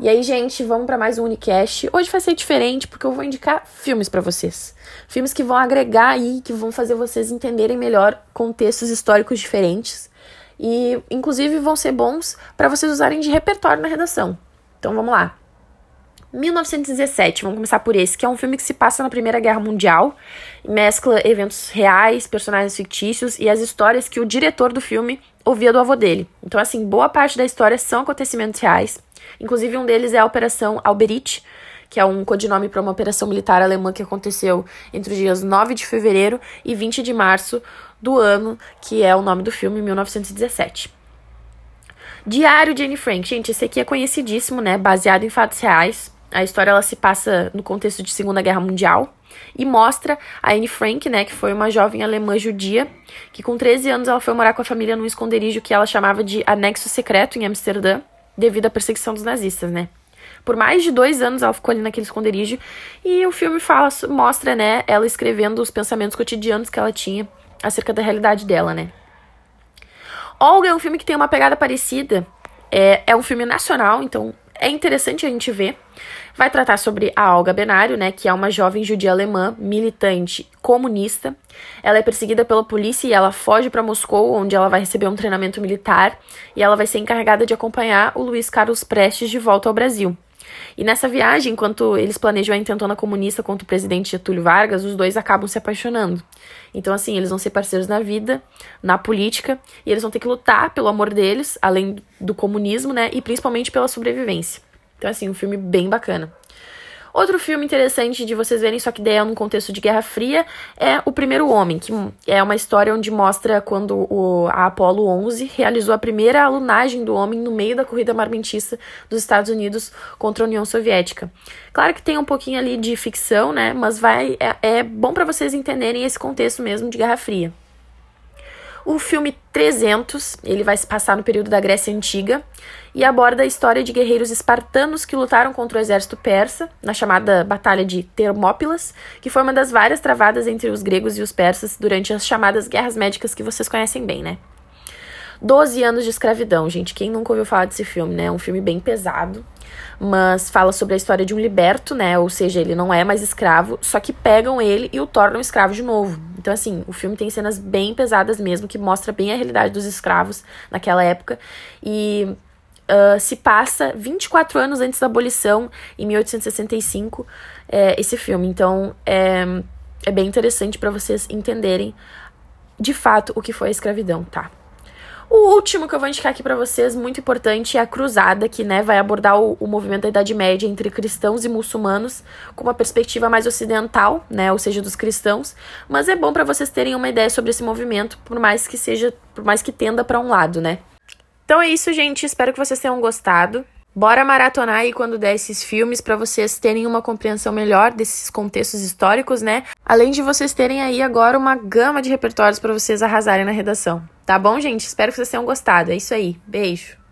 E aí, gente, vamos para mais um Unicast. Hoje vai ser diferente porque eu vou indicar filmes para vocês. Filmes que vão agregar aí, que vão fazer vocês entenderem melhor contextos históricos diferentes e inclusive vão ser bons para vocês usarem de repertório na redação. Então vamos lá. 1917, vamos começar por esse, que é um filme que se passa na Primeira Guerra Mundial, mescla eventos reais, personagens fictícios e as histórias que o diretor do filme ouvia do avô dele. Então, assim, boa parte da história são acontecimentos reais. Inclusive, um deles é a Operação Alberich, que é um codinome para uma operação militar alemã que aconteceu entre os dias 9 de fevereiro e 20 de março do ano, que é o nome do filme, 1917. Diário de Anne Frank. Gente, esse aqui é conhecidíssimo, né? Baseado em fatos reais. A história ela se passa no contexto de Segunda Guerra Mundial e mostra a Anne Frank, né, que foi uma jovem alemã judia, que com 13 anos ela foi morar com a família num esconderijo que ela chamava de anexo secreto em Amsterdã, devido à perseguição dos nazistas, né? Por mais de dois anos ela ficou ali naquele esconderijo e o filme fala, mostra, né, ela escrevendo os pensamentos cotidianos que ela tinha acerca da realidade dela, né? Olga é um filme que tem uma pegada parecida. É, é um filme nacional, então é interessante a gente ver. Vai tratar sobre a Olga Benário, né, que é uma jovem judia alemã, militante comunista. Ela é perseguida pela polícia e ela foge para Moscou, onde ela vai receber um treinamento militar e ela vai ser encarregada de acompanhar o Luiz Carlos Prestes de volta ao Brasil. E nessa viagem, enquanto eles planejam a intentona comunista contra o presidente Getúlio Vargas, os dois acabam se apaixonando. Então, assim, eles vão ser parceiros na vida, na política, e eles vão ter que lutar pelo amor deles, além do comunismo, né? E principalmente pela sobrevivência. Então, assim, um filme bem bacana. Outro filme interessante de vocês verem, só que daí é num contexto de Guerra Fria, é O Primeiro Homem, que é uma história onde mostra quando o, a Apollo 11 realizou a primeira alunagem do homem no meio da corrida armamentista dos Estados Unidos contra a União Soviética. Claro que tem um pouquinho ali de ficção, né, mas vai é, é bom para vocês entenderem esse contexto mesmo de Guerra Fria. O filme 300, ele vai se passar no período da Grécia Antiga e aborda a história de guerreiros espartanos que lutaram contra o exército persa na chamada Batalha de Termópilas, que foi uma das várias travadas entre os gregos e os persas durante as chamadas guerras médicas que vocês conhecem bem, né? Doze anos de escravidão, gente. Quem nunca ouviu falar desse filme, né? É um filme bem pesado mas fala sobre a história de um liberto, né? Ou seja, ele não é mais escravo, só que pegam ele e o tornam escravo de novo. Então, assim, o filme tem cenas bem pesadas mesmo, que mostra bem a realidade dos escravos naquela época. E uh, se passa 24 anos antes da abolição, em 1865, é, esse filme. Então, é, é bem interessante para vocês entenderem de fato o que foi a escravidão, tá? O último que eu vou indicar aqui para vocês, muito importante, é a Cruzada, que né, vai abordar o, o, movimento da Idade Média entre cristãos e muçulmanos com uma perspectiva mais ocidental, né, ou seja, dos cristãos. Mas é bom para vocês terem uma ideia sobre esse movimento, por mais que seja, por mais que tenda para um lado, né? Então é isso, gente. Espero que vocês tenham gostado. Bora maratonar aí quando der esses filmes para vocês terem uma compreensão melhor desses contextos históricos, né? Além de vocês terem aí agora uma gama de repertórios para vocês arrasarem na redação. Tá bom, gente? Espero que vocês tenham gostado. É isso aí. Beijo.